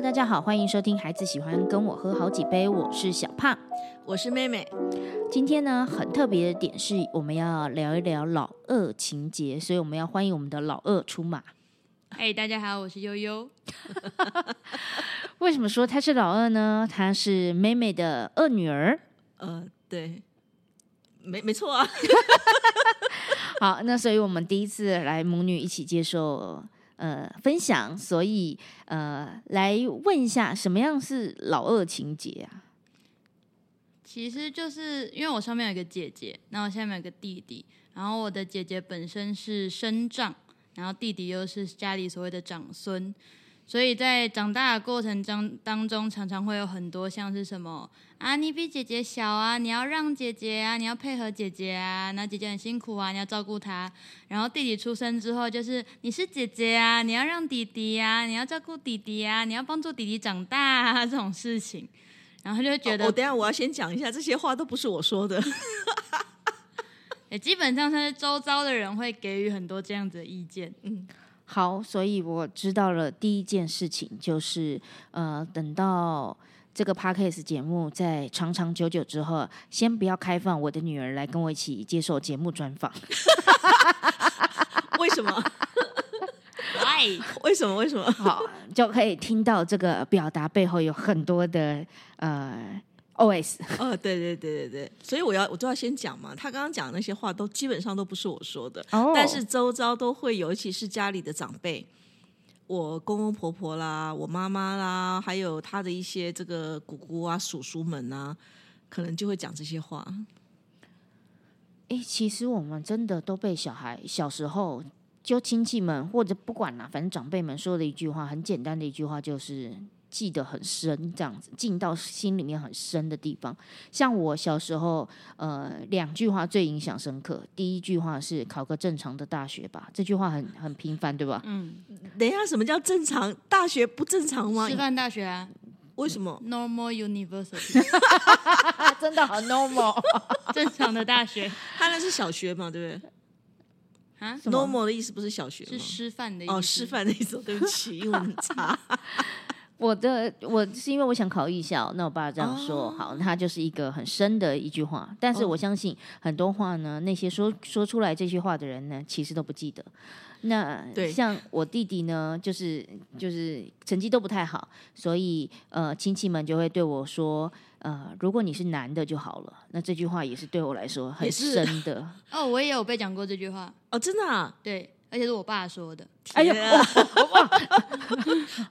Hello，大家好，欢迎收听《孩子喜欢跟我喝好几杯》，我是小胖。我是妹妹，今天呢，很特别的点是，我们要聊一聊老二情节，所以我们要欢迎我们的老二出马。嗨，大家好，我是悠悠。为什么说她是老二呢？她是妹妹的二女儿。呃，对，没没错啊。好，那所以我们第一次来母女一起接受呃分享，所以呃来问一下，什么样是老二情节啊？其实就是因为我上面有一个姐姐，然后下面有个弟弟，然后我的姐姐本身是生长，然后弟弟又是家里所谓的长孙，所以在长大的过程中当中，常常会有很多像是什么啊，你比姐姐小啊，你要让姐姐啊，你要配合姐姐啊，那姐姐很辛苦啊，你要照顾她。然后弟弟出生之后，就是你是姐姐啊，你要让弟弟啊，你要照顾弟弟啊，你要帮助弟弟长大啊，这种事情。然后就会觉得，我等下我要先讲一下，这些话都不是我说的，也基本上是周遭的人会给予很多这样子的意见。嗯，好，所以我知道了第一件事情就是，呃，等到这个 podcast 节目在长长久久之后，先不要开放我的女儿来跟我一起接受节目专访。为什么？哎，为什么？为什么？好，就可以听到这个表达背后有很多的呃 OS。哦，对对对对对，所以我要我就要先讲嘛。他刚刚讲的那些话都基本上都不是我说的，哦但是周遭都会，尤其是家里的长辈，我公公婆婆啦，我妈妈啦，还有他的一些这个姑姑啊、叔叔们啊，可能就会讲这些话。哎，其实我们真的都被小孩小时候就亲戚们或者不管啦，反正长辈们说的一句话，很简单的一句话，就是记得很深，这样子进到心里面很深的地方。像我小时候，呃，两句话最影响深刻。第一句话是考个正常的大学吧，这句话很很平凡，对吧？嗯，等一下，什么叫正常？大学不正常吗师？范大学啊 为什么？，Normal University，啊，真的好 normal 正常的大学他那是小学嘛，对不对啊，？normal 的意思不是小学？是师范的意思。哦，师范的意思。对不起，英文很差。我的我是因为我想考艺校，那我爸这样说，哦好，他就是一个很深的一句话。但是哦我相信很多话呢，那些说说出来这句话的人呢，其实都不记得。那对像我弟弟呢，就是就是成绩都不太好，所以呃亲戚们就会对我说，呃，如果你是男的就好了。那这句话也是对我来说很深的。哦，我也有被讲过这句话，哦，真的啊？对，而且是我爸说的。哎呦，天啊哇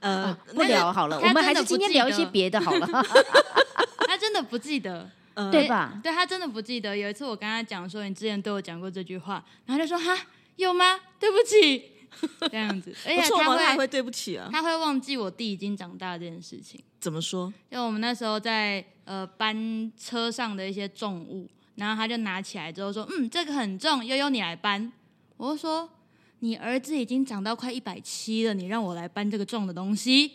呃，不聊好了，他我们还是真的不记今天聊一些得别的好了，他真的不记得，呃对吧？对他真的不记得。有一次我跟他讲说，你之前对我讲过这句话，然后他就说哈有吗？对不起，这样子。而且不错嘛，他会会对不起啊？他会忘记我弟已经长大这件事情。怎么说？因为我们那时候在呃搬车上的一些重物，然后他就拿起来之后说：“嗯，这个很重，悠悠你来搬。”我就说：“你儿子已经长到快一百七了，你让我来搬这个重的东西？”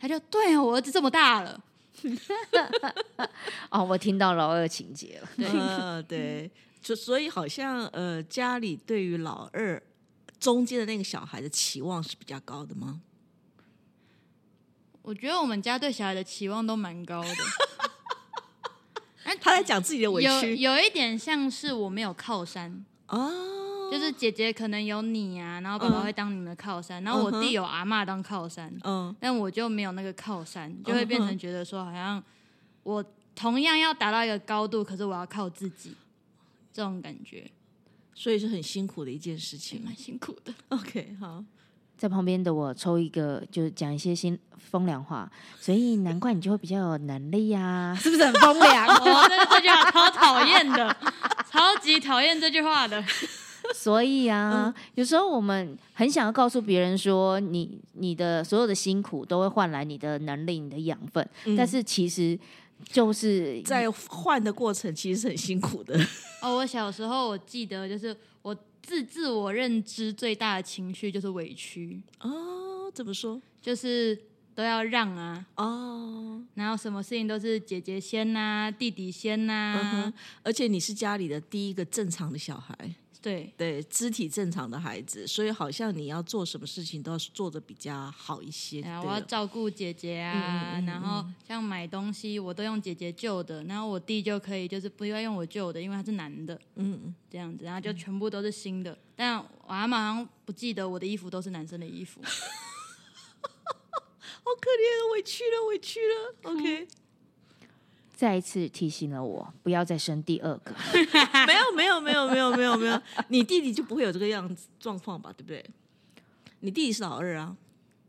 他就：“对啊，我儿子这么大了。哦，我听到老二情节了。对呃，对，就所以好像呃，家里对于老二中间的那个小孩的期望是比较高的吗？”我觉得我们家对小孩的期望都蛮高的，他在讲自己的委有屈有一点像是我没有靠山，哦，就是姐姐可能有你啊，然后爸爸嗯会当你们的靠山，然后我弟有阿妈当靠山，嗯但我就没有那个靠山，就会变成觉得说，好像我同样要达到一个高度，可是我要靠自己，这种感觉所以是很辛苦的一件事情。蛮辛苦的。OK，好，在旁边的我抽一个，就是讲一些新风凉话，所以难怪你就会比较有能力呀、是不是很风凉？我这这句话超讨厌的，超级讨厌这句话的。所以啊，有时候我们很想要告诉别人说，你你的所有的辛苦都会换来你的能力、你的养分，嗯。但是其实就是在换的过程其实是很辛苦的。哦，我小时候我记得，就是我自自我认知最大的情绪就是委屈，哦，怎么说？就是都要让啊，哦，然后什么事情都是姐姐先呐、弟弟先呐、嗯哼，而且你是家里的第一个正常的小孩，对，对肢体正常的孩子，所以好像你要做什么事情都要做的比较好一些。我要照顾姐姐啊，嗯嗯嗯然后像买东西我都用姐姐旧的，然后我弟就可以就是不要用我旧的，因为他是男的嗯嗯，这样子，然后就全部都是新的。但我阿妈好像不记得我的衣服都是男生的衣服，好可怜，委屈了，委屈了。OK，再一次提醒了我不要再生第二个。没有没有没有没有没有没有，你弟弟就不会有这个样子状况吧？对不对？你弟弟是老二啊，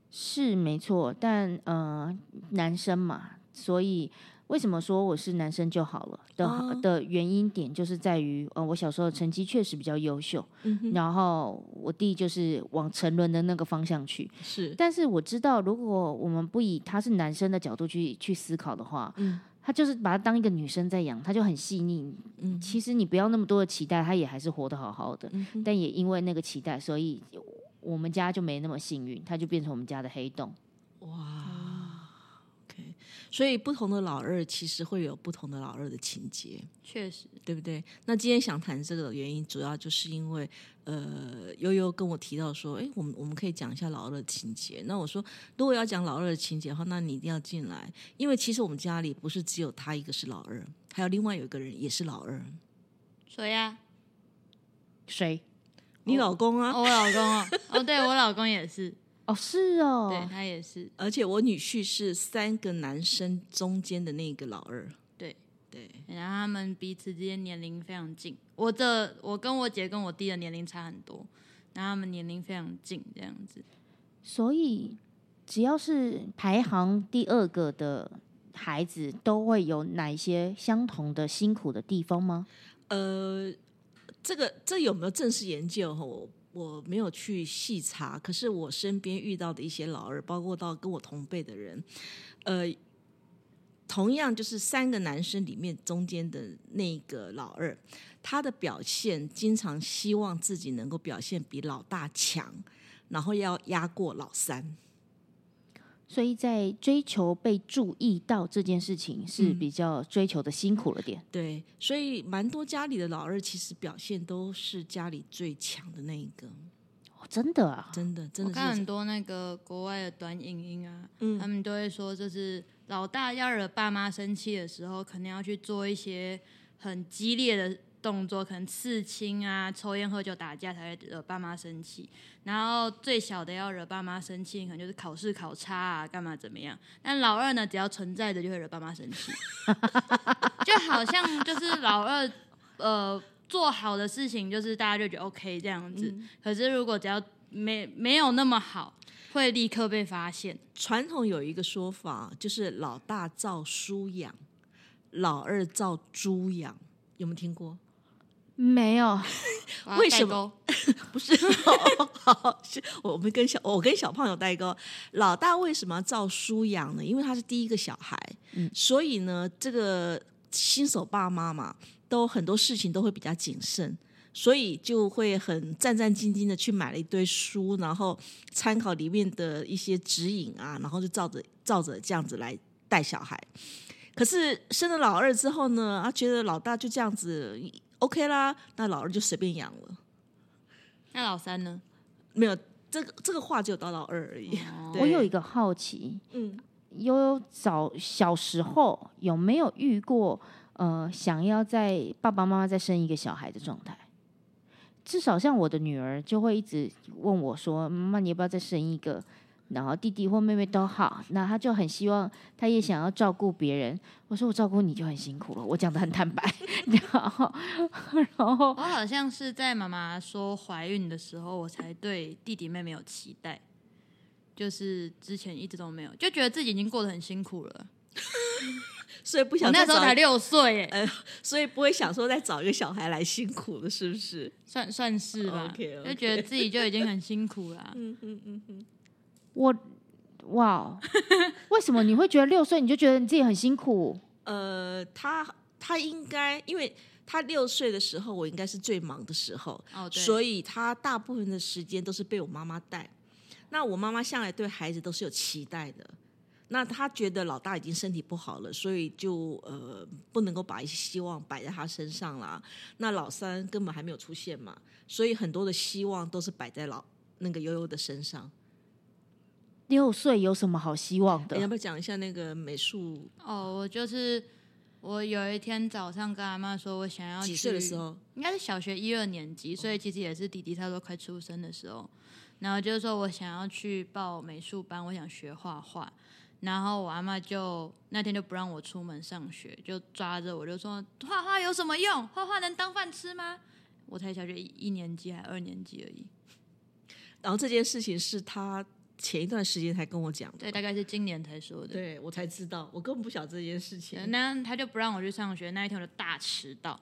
是没错，但呃，男生嘛，所以为什么说我是男生就好了的、哦的原因点，就是在于呃，我小时候成绩确实比较优秀，嗯然后我弟就是往沉沦的那个方向去。是，但是我知道，如果我们不以他是男生的角度去去思考的话，嗯他就是把她当一个女生在养，他就很细腻。嗯其实你不要那么多的期待，他也还是活得好好的。嗯但也因为那个期待，所以我们家就没那么幸运，他就变成我们家的黑洞。哇所以不同的老二其实会有不同的老二的情节。确实，对不对？那今天想谈这个原因，主要就是因为呃，悠悠跟我提到说，哎，我们我们可以讲一下老二的情节。那我说，如果要讲老二的情节的话，那你一定要进来，因为其实我们家里不是只有他一个是老二，还有另外有一个人也是老二，谁呀、谁？你老公啊。哦，我老公啊，哦，对我老公也是，哦，是哦，对他也是，而且我女婿是三个男生中间的那个老二，对对，然后他们彼此之间年龄非常近。我的我跟我姐跟我弟的年龄差很多，然后他们年龄非常近，这样子。所以只要是排行第二个的孩子，都会有哪一些相同的辛苦的地方吗？呃，这个这有没有正式研究？哈，我我没有去细查，可是我身边遇到的一些老二，包括到跟我同辈的人，呃，同样就是三个男生里面中间的那个老二，他的表现经常希望自己能够表现比老大强，然后要压过老三。所以在追求被注意到这件事情是比较追求的辛苦了点。对，所以蛮多家里的老二其实表现都是家里最强的那一个，哦，真的啊，真的真的我看很多那个国外的短影音啊，嗯他们都会说，就是老大要惹爸妈生气的时候，可能要去做一些很激烈的动作，可能刺青啊、抽烟、喝酒、打架才会惹爸妈生气。然后最小的要惹爸妈生气，可能就是考试考差啊，干嘛怎么样。但老二呢，只要存在着就会惹爸妈生气，就好像就是老二呃做好的事情，就是大家就觉得 OK 这样子。可是如果只要没没有那么好，会立刻被发现。传统有一个说法，就是老大照书养，老二照猪养，有没有听过？没有，为什么？不是，好是我们跟小我跟小胖有代沟。老大为什么要照书养呢？因为他是第一个小孩，嗯所以呢，这个新手爸妈嘛，都很多事情都会比较谨慎。所以就会很战战兢兢的去买了一堆书，然后参考里面的一些指引啊，然后就照着照着这样子来带小孩。可是生了老二之后呢，啊觉得老大就这样子 OK 啦，那老二就随便养了。那老三呢？没有这个这个话只有到老二而已。哦我有一个好奇，嗯，悠悠早小时候有没有遇过呃想要在爸爸妈妈再生一个小孩的状态？至少像我的女儿就会一直问我说：“妈妈，你要不要再生一个？”然后弟弟或妹妹都好，那他就很希望，他也想要照顾别人。我说我照顾你就很辛苦了，我讲的很坦白。然后，然后我好像是在妈妈说怀孕的时候，我才对弟弟妹妹有期待，就是之前一直都没有，就觉得自己已经过得很辛苦了。所以不想那时候才六岁，哎，呃，所以不会想说再找一个小孩来辛苦了，是不是？算算是吧就觉得自己就已经很辛苦了。嗯嗯嗯嗯，我哇，为什么你会觉得六岁你就觉得你自己很辛苦？呃，他他应该，因为他六岁的时候，我应该是最忙的时候，哦，对，所以他大部分的时间都是被我妈妈带。那我妈妈向来对孩子都是有期待的，那他觉得老大已经身体不好了，所以就呃不能够把一些希望摆在他身上啦。那老三根本还没有出现嘛，所以很多的希望都是摆在老那个悠悠的身上。六岁有什么好希望的？你要不要讲一下那个美术哦，我就是我有一天早上跟阿妈说，我想要几岁的时候？应该是小学一二年级，所以其实也是弟弟差不多快出生的时候。然后就是说我想要去报美术班，我想学画画。然后我阿妈就那天就不让我出门上学，就抓着我就说画画有什么用？画画能当饭吃吗？我才小学一一年级还二年级而已，然后这件事情是他前一段时间才跟我讲的，对，大概是今年才说的。对我才知道，我根本不晓得这件事情。那他就不让我去上学，那一天我就大迟到。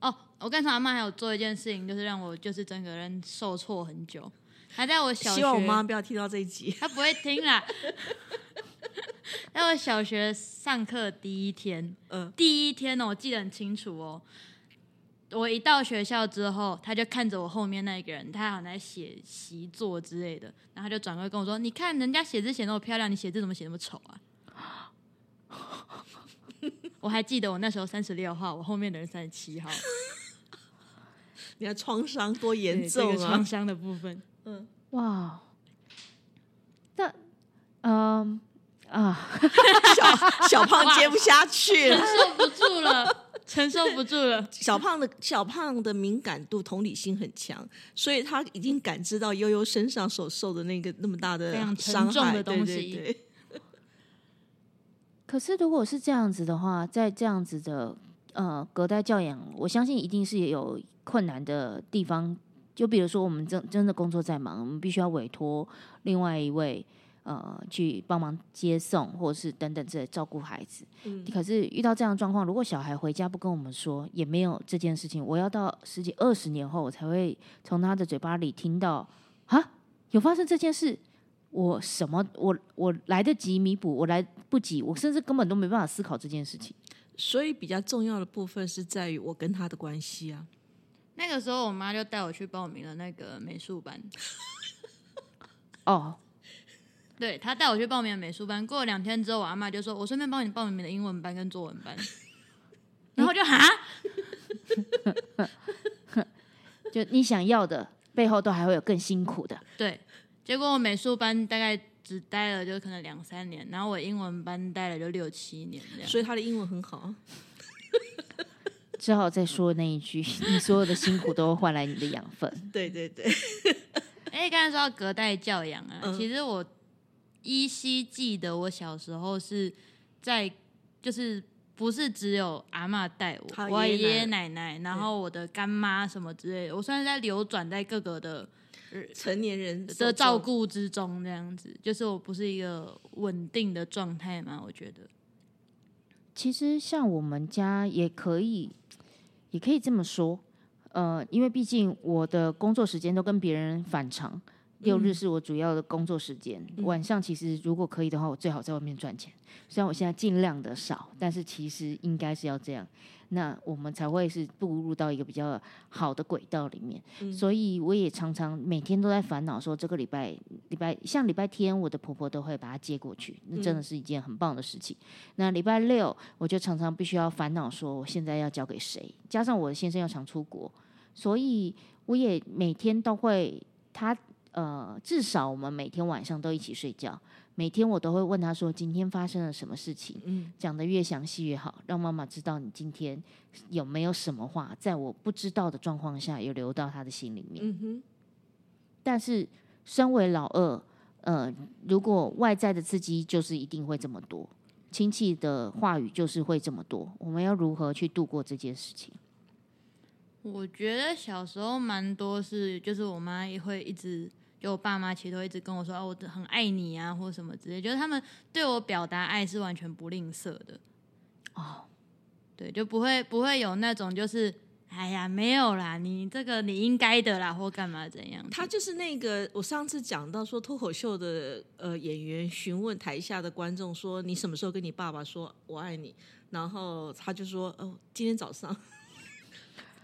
哦，我跟阿妈还有做一件事情，就是让我就是整个人受挫很久。还在我小学，希望我妈不要听到这一集。他不会听啦。在我小学上课第一天，嗯第一天哦，我记得很清楚哦。我一到学校之后，他就看着我后面那个人，他好像在写习作之类的，然后他就转过来跟我说：“你看人家写字写那么漂亮，你写字怎么写那么丑啊？” 我还记得我那时候三十六号，我后面的人三十七号，你的创伤多严重啊个创！伤的部分。嗯哇，那嗯啊，小小胖接不下去了。承受不住了，承受不住了。小胖的小胖的敏感度、同理心很强，所以他已经感知到悠悠身上所受的那个那么大的伤害的东对西对对可是如果是这样子的话，在这样子的呃隔代教养，我相信一定是有困难的地方。就比如说，我们真真的工作在忙，我们必须要委托另外一位呃去帮忙接送，或者是等等之类照顾孩子。嗯可是遇到这样的状况，如果小孩回家不跟我们说，也没有这件事情，我要到十几二十年后，我才会从他的嘴巴里听到啊，有发生这件事。我什么？我我来得及弥补，我来不及，我甚至根本都没办法思考这件事情。所以比较重要的部分是在于我跟他的关系啊。那个时候，我妈就带我去报名了那个美术班。哦，对他带我去报名美术班，过了两天之后，我阿妈就说：“我顺便帮你报名的英文班跟作文班。”然后就哈，就你想要的背后都还会有更辛苦的。对，结果我美术班大概只待了就可能两三年，然后我英文班待了就六七年这样。所以他的英文很好啊。只好再说那一句：你所有的辛苦都会换来你的养分。对对对，哎，刚才说到隔代教养啊，嗯其实我依稀记得我小时候是在就是。不是只有阿嬷带我，我爷爷爷爷奶奶，然后我的干妈什么之类的，我算是在流转在各个的成年人的照顾之中，这样子，就是我不是一个稳定的状态嘛，我觉得。其实像我们家也可以，也可以这么说，呃，因为毕竟我的工作时间都跟别人反常，六日是我主要的工作时间，晚上其实如果可以的话，我最好在外面赚钱。虽然我现在尽量的少，但是其实应该是要这样，那我们才会是步入到一个比较好的轨道里面。所以我也常常每天都在烦恼说，这个礼拜礼拜像礼拜天，我的婆婆都会把她接过去，那真的是一件很棒的事情。那礼拜六，我就常常必须要烦恼说，我现在要交给谁？加上我的先生要常出国，所以我也每天都会他呃，至少我们每天晚上都一起睡觉。每天我都会问他说今天发生了什么事情，嗯讲的越详细越好，让妈妈知道你今天有没有什么话在我不知道的状况下有流到他的心里面。嗯哼，但是身为老二，呃，如果外在的刺激就是一定会这么多，亲戚的话语就是会这么多，我们要如何去度过这件事情？我觉得小时候蛮多是，就是我妈也会一直，就我爸妈其实都一直跟我说，哦，我很爱你啊，或什么之类，就是他们对我表达爱是完全不吝啬的。哦，对，就不会不会有那种就是，哎呀，没有啦，你这个你应该的啦，或干嘛怎样？他就是那个我上次讲到说脱口秀的呃演员询问台下的观众说你什么时候跟你爸爸说我爱你，然后他就说哦今天早上，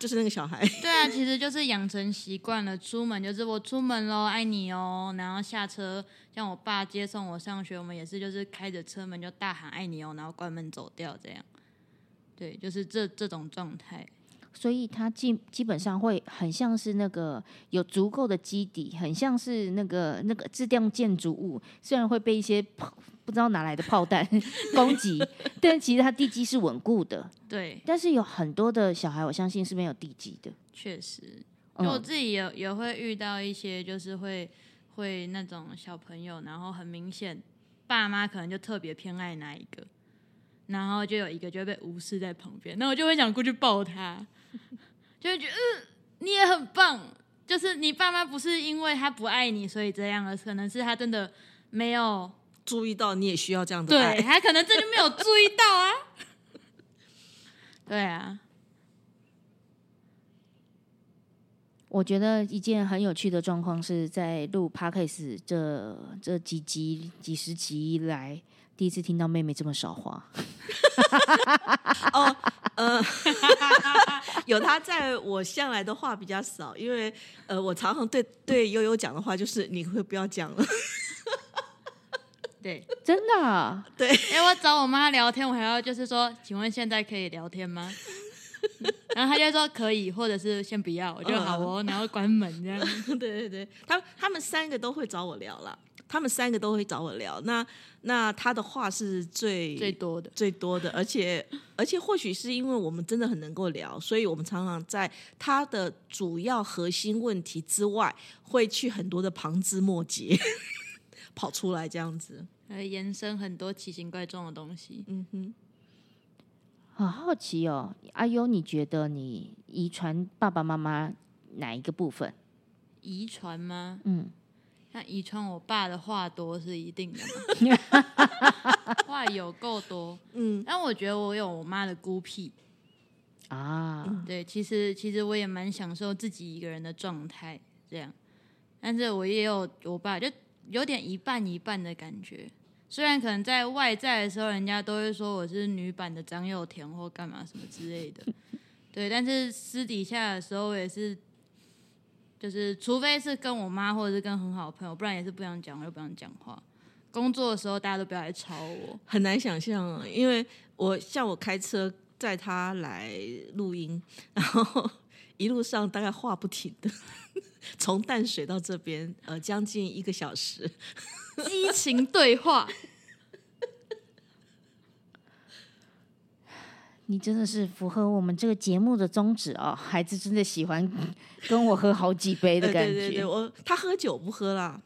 就是那个小孩。对啊，其实就是养成习惯了，出门就是我出门喽，爱你哦，然后下车，像我爸接送我上学，我们也是就是开着车门就大喊爱你哦，然后关门走掉这样。对，就是这这种状态。所以他基基本上会很像是那个有足够的基底，很像是那个那个质量建筑物，虽然会被一些炮不知道哪来的炮弹 攻击，但其实它地基是稳固的。对，但是有很多的小孩，我相信是没有地基的。确实，因为我嗯，自己也也会遇到一些，就是会会那种小朋友，然后很明显爸妈可能就特别偏爱哪一个，然后就有一个就会被无视在旁边，那我就会想过去抱他，就会觉得嗯，你也很棒，就是你爸妈不是因为他不爱你所以这样，而可能是他真的没有注意到你也需要这样的对爱，他可能真的没有注意到啊。对啊，我觉得一件很有趣的状况是在录 podcast 这这几集几十集以来，第一次听到妹妹这么少话。哦，呃，有他在我向来的话比较少，因为呃，我常常对对悠悠讲的话就是你会不要讲了，对。真的啊、哎、我找我妈聊天，我还要就是说，请问现在可以聊天吗？然后她就说可以，或者是先不要，我就好哦，然后关门这样。对对对，他他们三个都会找我聊啦，他们三个都会找我聊。那那他的话是最最多的，最多的，而且而且或许是因为我们真的很能够聊，所以我们常常在他的主要核心问题之外，会去很多的旁枝末节跑出来这样子。还，延伸很多奇形怪状的东西。嗯哼，好好奇哦，阿优，你觉得你遗传爸爸妈妈哪一个部分？遗传吗？嗯，那遗传我爸的话多是一定的嘛，话有够多。嗯，但我觉得我有我妈的孤僻。啊，对，其实其实我也蛮享受自己一个人的状态，这样。但是我也有我爸，就有点一半一半的感觉。虽然可能在外在的时候，人家都会说我是女版的张幼田或干嘛什么之类的，对。但是私底下的时候，也是，就是除非是跟我妈或者是跟很好的朋友，不然也是不想讲话，就不想讲话。工作的时候，大家都不要来吵我。很难想象啊，因为我像我开车载他来录音，然后一路上大概话不停的，从淡水到这边，呃，将近一个小时。激情对话，你真的是符合我们这个节目的宗旨哦。孩子真的喜欢跟我喝好几杯的呃感觉，对对对，我他喝酒不喝啦，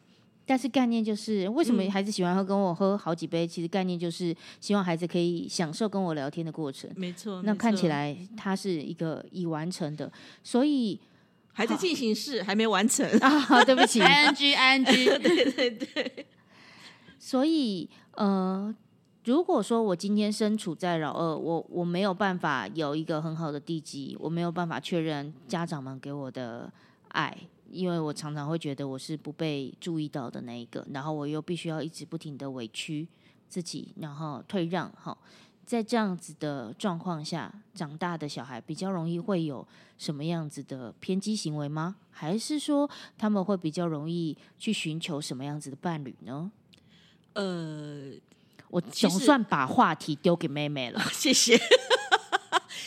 但是概念就是为什么嗯孩子喜欢喝跟我喝好几杯？其实概念就是希望孩子可以享受跟我聊天的过程。没错。那看起来他是一个已完成的，所以还在进行式，还没完成。啊，对不起，i n g i n g，对对对，所以呃，如果说我今天身处在老二，我我没有办法有一个很好的地基，我没有办法确认家长们给我的爱，因为我常常会觉得我是不被注意到的那一个，然后我又必须要一直不停的委屈自己，然后退让，哈。在这样子的状况下长大的小孩，比较容易会有什么样子的偏激行为吗？还是说他们会比较容易去寻求什么样子的伴侣呢？呃，我总算把话题丢给妹妹了。谢谢。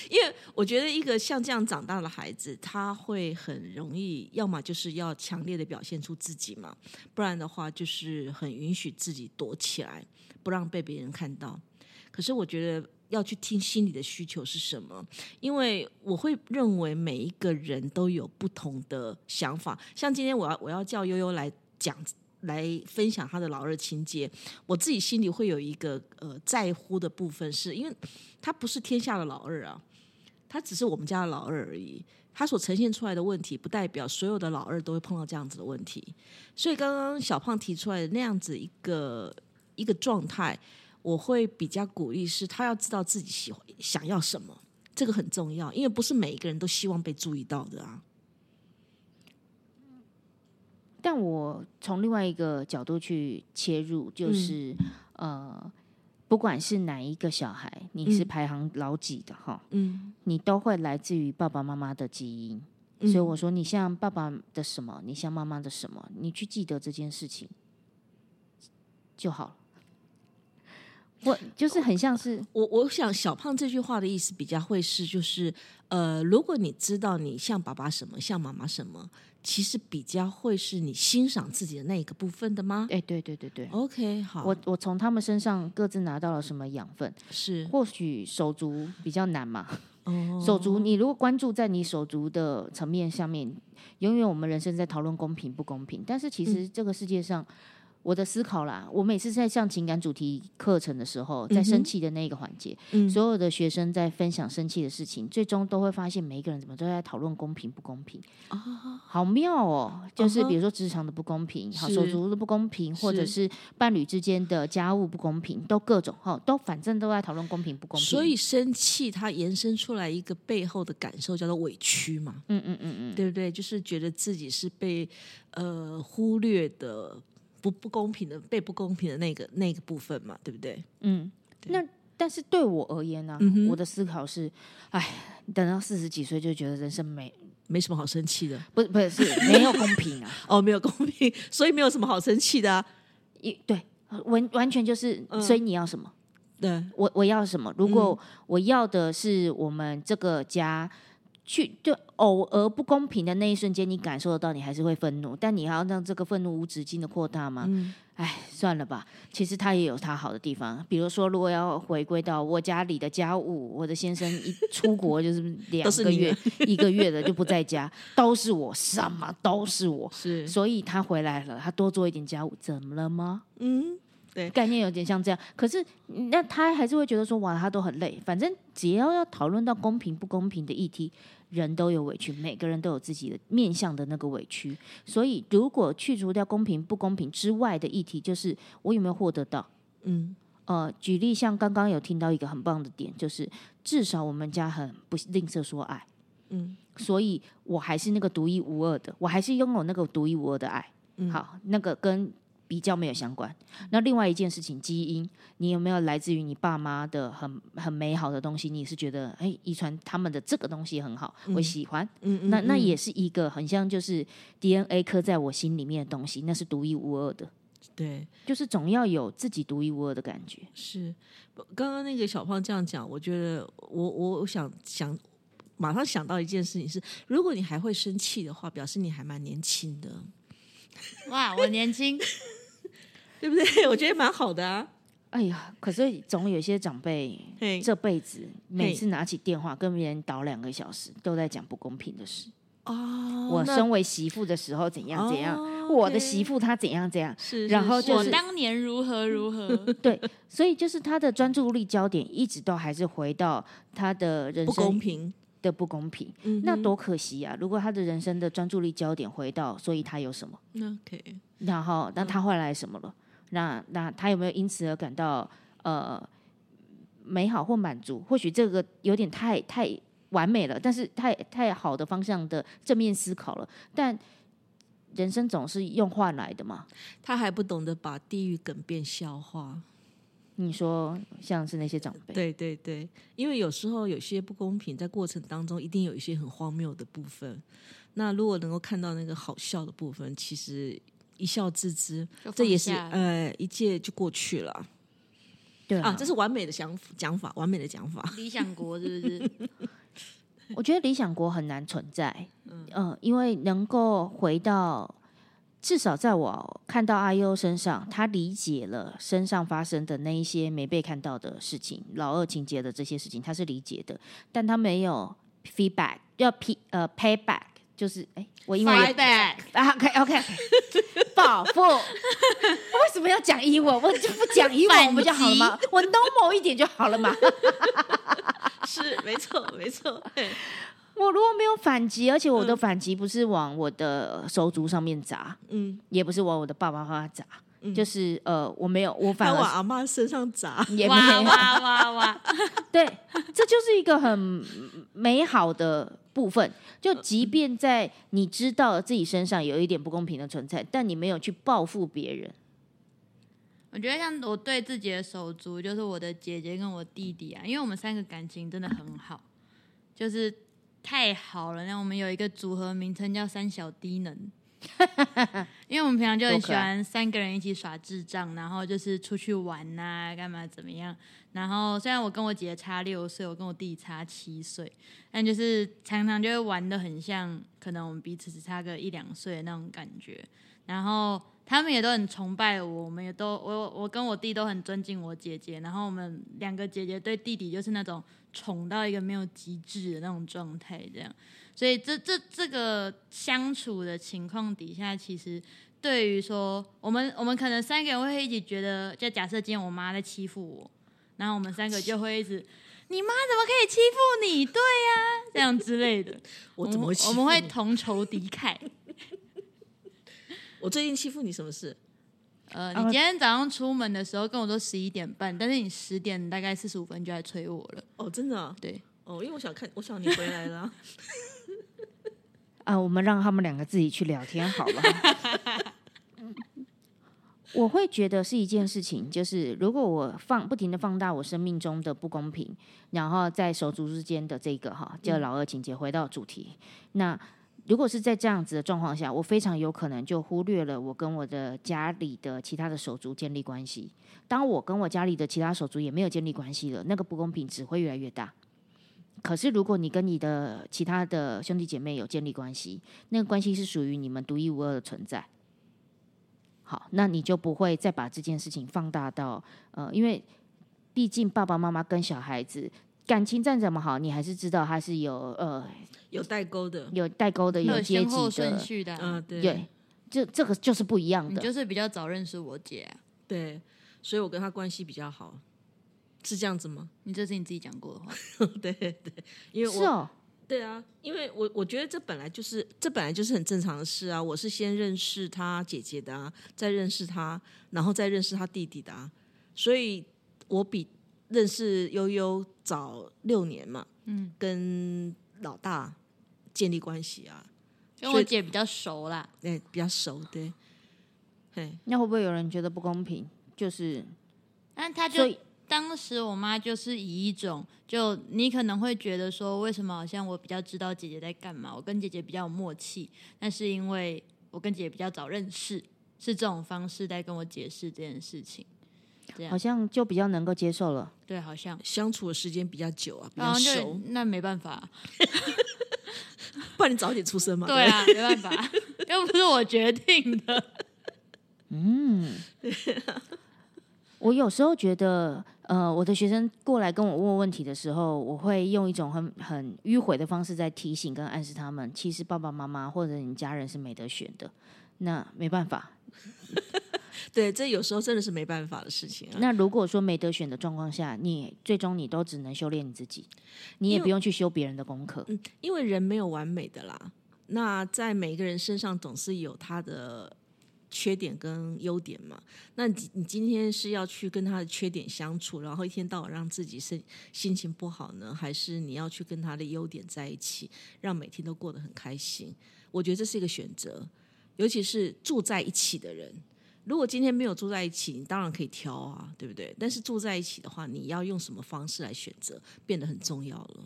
因为我觉得一个像这样长大的孩子，他会很容易，要么就是要强烈的表现出自己嘛，不然的话就是很允许自己躲起来，不让被别人看到。可是我觉得要去听心里的需求是什么，因为我会认为每一个人都有不同的想法。像今天我要我要叫悠悠来讲。来分享他的老二情节，我自己心里会有一个呃在乎的部分是，因为他不是天下的老二啊，他只是我们家的老二而已。他所呈现出来的问题，不代表所有的老二都会碰到这样子的问题。所以刚刚小胖提出来的那样子一个一个状态，我会比较鼓励是，他要知道自己喜欢想要什么，这个很重要，因为不是每一个人都希望被注意到的啊。但我从另外一个角度去切入，就是、呃，不管是哪一个小孩，你是排行老几的哈，嗯，你都会来自于爸爸妈妈的基因。嗯所以我说，你像爸爸的什么，你像妈妈的什么，你去记得这件事情就好了。我就是很像是我我想小胖这句话的意思比较会是，就是呃，如果你知道你像爸爸什么，像妈妈什么，其实比较会是你欣赏自己的那一个部分的吗哎、对对对对，？OK，好，我我从他们身上各自拿到了什么养分？是或许手足比较难嘛，哦手足你如果关注在你手足的层面下面，永远我们人生在讨论公平不公平，但是其实这个世界上。我的思考啦，我每次在上情感主题课程的时候，在生气的那个环节，嗯所有的学生在分享生气的事情，最终都会发现每一个人怎么都在讨论公平不公平啊，好妙哦！就是比如说职场的不公平，好手足的不公平，或者是是伴侣之间的家务不公平，都各种哈，都反正都在讨论公平不公平。所以生气它延伸出来一个背后的感受叫做委屈嘛，嗯嗯嗯嗯，对不对？就是觉得自己是被呃忽略的。不不公平的被不公平的那个那个部分嘛，对不对？嗯，那但是对我而言呢、嗯我的思考是，哎，等到四十几岁就觉得人生没没什么好生气的不不是没有公平啊，哦，没有公平，所以没有什么好生气的啊。一对完完全就是，嗯所以你要什么？对，我我要什么？如嗯果我要的是我们这个家去就偶尔不公平的那一瞬间，你感受得到，你还是会愤怒，但你还要让这个愤怒无止境的扩大吗？嗯哎，算了吧。其实他也有他好的地方，比如说，如果要回归到我家里的家务，我的先生一 出国就是两个月、一个月的就不在家，都是我，什么都是我。是，所以他回来了，他多做一点家务，怎么了吗？嗯，对，概念有点像这样，可是那他还是会觉得说，哇，他都很累。反正只要要讨论到公平不公平的议题，人都有委屈，每个人都有自己的面向的那个委屈。所以，如果去除掉公平不公平之外的议题，就是我有没有获得到？嗯呃，举例像刚刚有听到一个很棒的点，就是至少我们家很不吝啬说爱，嗯所以我还是那个独一无二的，我还是拥有那个独一无二的爱。嗯好，那个跟比较没有相关。那另外一件事情，基因，你有没有来自于你爸妈的很很美好的东西？你是觉得哎，遗传他们的这个东西很好，我喜欢。嗯，那那嗯也是一个很像就是 DNA 刻在我心里面的东西，那是独一无二的，对，就是总要有自己独一无二的感觉。是。刚刚那个小胖这样讲，我觉得我我我想想。马上想到一件事情是，如果你还会生气的话，表示你还蛮年轻的，哇，我年轻，对不对？我觉得蛮好的啊。哎呀，可是总有些长辈嘿，这辈子每次拿起电话跟别人倒两个小时，都在讲不公平的事。哦，我身为媳妇的时候怎样怎样，哦我的媳妇她怎样怎样，是，然后是我就是当年如何如何，对，所以就是他的专注力焦点一直都还是回到他的人生不公平，的不公平，嗯那多可惜啊！如果他的人生的专注力焦点回到，所以他有什么，OK，然后那他换来什么了？那那他有没有因此而感到呃美好或满足？或许这个有点太太完美了，但是太太好的方向的正面思考了，但。人生总是用换来的嘛？他还不懂得把地狱梗变笑话。你说像是那些长辈，对对对，因为有时候有些不公平，在过程当中一定有一些很荒谬的部分。那如果能够看到那个好笑的部分，其实一笑置之，就这也是呃一切就过去了对啊。这是完美的想讲法，完美的讲法。理想国是不是？我觉得理想国很难存在，嗯、因为能够回到，至少在我看到阿优身上，他理解了身上发生的那一些没被看到的事情，老二情节的这些事情，他是理解的，但他没有 feedback，要 p 呃 payback，就是哎，我英文啊，OK OK，报复。为什么要讲英文？我就不讲英文反不就好了吗？我 normal 一点就好了嘛。是，没错，没错。我如果没有反击，而且我的反击不是往我的手足上面砸，嗯，也不是往我的爸爸妈妈砸，嗯就是呃，我没有，我反而他往阿妈身上砸。也没有。哇哇哇哇！对，这就是一个很美好的部分。就即便在你知道自己身上有一点不公平的存在，但你没有去报复别人，我觉得像我对自己的手足，就是我的姐姐跟我弟弟啊，因为我们三个感情真的很好，就是太好了。那我们有一个组合名称叫“三小低能”，因为我们平常就很喜欢三个人一起耍智障，然后就是出去玩呐、干嘛怎么样。然后虽然我跟我姐差六岁，我跟我弟差七岁，但就是常常就会玩的很像，可能我们彼此只差个一两岁的那种感觉。然后他们也都很崇拜我，我们也都我我跟我弟都很尊敬我姐姐。然后我们两个姐姐对弟弟就是那种宠到一个没有极致的那种状态，这样。所以这这这个相处的情况底下，其实对于说我们我们可能三个人会一起觉得，就假设今天我妈在欺负我，然后我们三个就会一直。你妈怎么可以欺负你？对呀、这样之类的，我怎么会欺我们会同仇敌忾。我最近欺负你什么事？呃，啊你今天早上出门的时候跟我说十一点半，但是你十点大概四十五分就来催我了。哦，真的啊、对，哦，因为我想看，我想你回来了啊。啊，我们让他们两个自己去聊天好了。我会觉得是一件事情，就是如果我放不停的放大我生命中的不公平，然后在手足之间的这个哈，就老二情节回到主题，那如果是在这样子的状况下，我非常有可能就忽略了我跟我的家里的其他的手足建立关系。当我跟我家里的其他手足也没有建立关系了，那个不公平只会越来越大。可是，如果你跟你的其他的兄弟姐妹有建立关系，那个关系是属于你们独一无二的存在。好，那你就不会再把这件事情放大到呃，因为毕竟爸爸妈妈跟小孩子感情再怎么好，你还是知道他是有呃有代沟的，有代沟的、有有阶先后级的，顺序的啊、嗯、对对，这这个就是不一样的。你就是比较早认识我姐、啊，对，所以我跟她关系比较好，是这样子吗？你这是你自己讲过的话。对对，因为我是哦，对啊，因为我我觉得这本来就是这本来就是很正常的事啊。我是先认识他姐姐的啊，再认识他，然后再认识他弟弟的啊，所以我比认识悠悠早六年嘛，嗯，跟老大建立关系啊，跟我姐比较熟啦，哎，比较熟，对，嘿，那会不会有人觉得不公平？就是但他就当时我妈就是以一种，就你可能会觉得说，为什么好像我比较知道姐姐在干嘛，我跟姐姐比较有默契，那是因为我跟姐姐比较早认识，是这种方式在跟我解释这件事情。这样好像就比较能够接受了。对，好像，相处的时间比较久啊，比较熟就，那没办法，不然你早点出生嘛。对啊，没办法，又不是我决定的。嗯我有时候觉得，呃，我的学生过来跟我问问题的时候，我会用一种很很迂回的方式在提醒跟暗示他们，其实爸爸妈妈或者你家人是没得选的。那没办法。对，这有时候真的是没办法的事情啊。那如果说没得选的状况下，你最终你都只能修炼你自己，你也不用去修别人的功课。嗯，因为人没有完美的啦，那在每个人身上总是有他的缺点跟优点嘛。那你你今天是要去跟他的缺点相处，然后一天到晚让自己心心情不好呢，还是你要去跟他的优点在一起，让每天都过得很开心？我觉得这是一个选择，尤其是住在一起的人。如果今天没有住在一起，你当然可以挑啊，对不对？但是住在一起的话，你要用什么方式来选择，变得很重要了。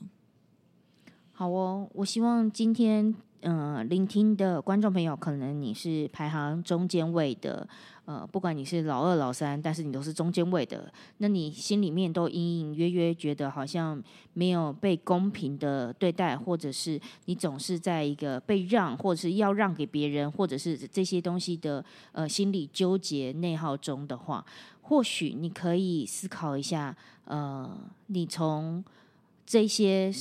好哦，我希望今天呃聆听的观众朋友，可能你是排行中间位的，呃，不管你是老二、老三，但是你都是中间位的，那你心里面都隐隐约约觉得好像没有被公平的对待，或者是你总是在一个被让，或者是要让给别人，或者是这些东西的呃心理纠结内耗中的话，或许你可以思考一下，呃，你从这些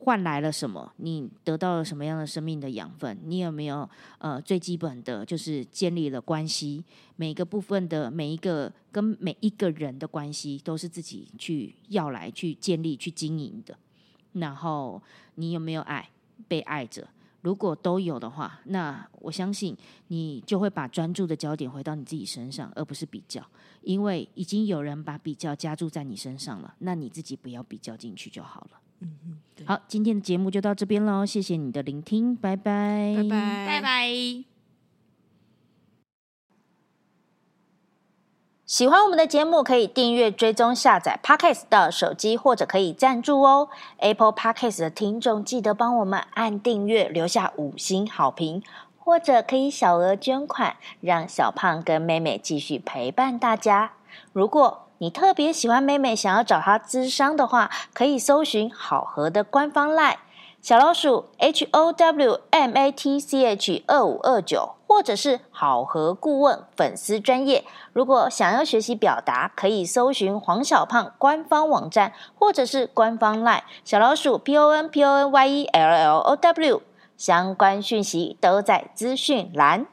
换来了什么？你得到了什么样的生命的养分？你有没有呃最基本的就是建立了关系？每个部分的每一个跟每一个人的关系都是自己去要来去建立去经营的。然后你有没有爱？被爱着？如果都有的话，那我相信你就会把专注的焦点回到你自己身上，而不是比较，因为已经有人把比较加注在你身上了，那你自己不要比较进去就好了。好，今天的节目就到这边喽，谢谢你的聆听，拜拜，拜拜，拜拜。喜欢我们的节目，可以订阅、追踪、下载 Podcast 到手机，或者可以赞助哦。Apple Podcast 的听众记得帮我们按订阅，留下五星好评，或者可以小额捐款，让小胖跟妹妹继续陪伴大家。如果你特别喜欢妹妹，想要找她咨商的话，可以搜寻好合的官方 LINE 小老鼠 H O W M A T C H 二五二九，或者是好合顾问粉丝专业。如果想要学习表达，可以搜寻黄小胖官方网站，或者是官方 LINE 小老鼠 P O N P O N Y E L L O W，相关讯息都在资讯栏。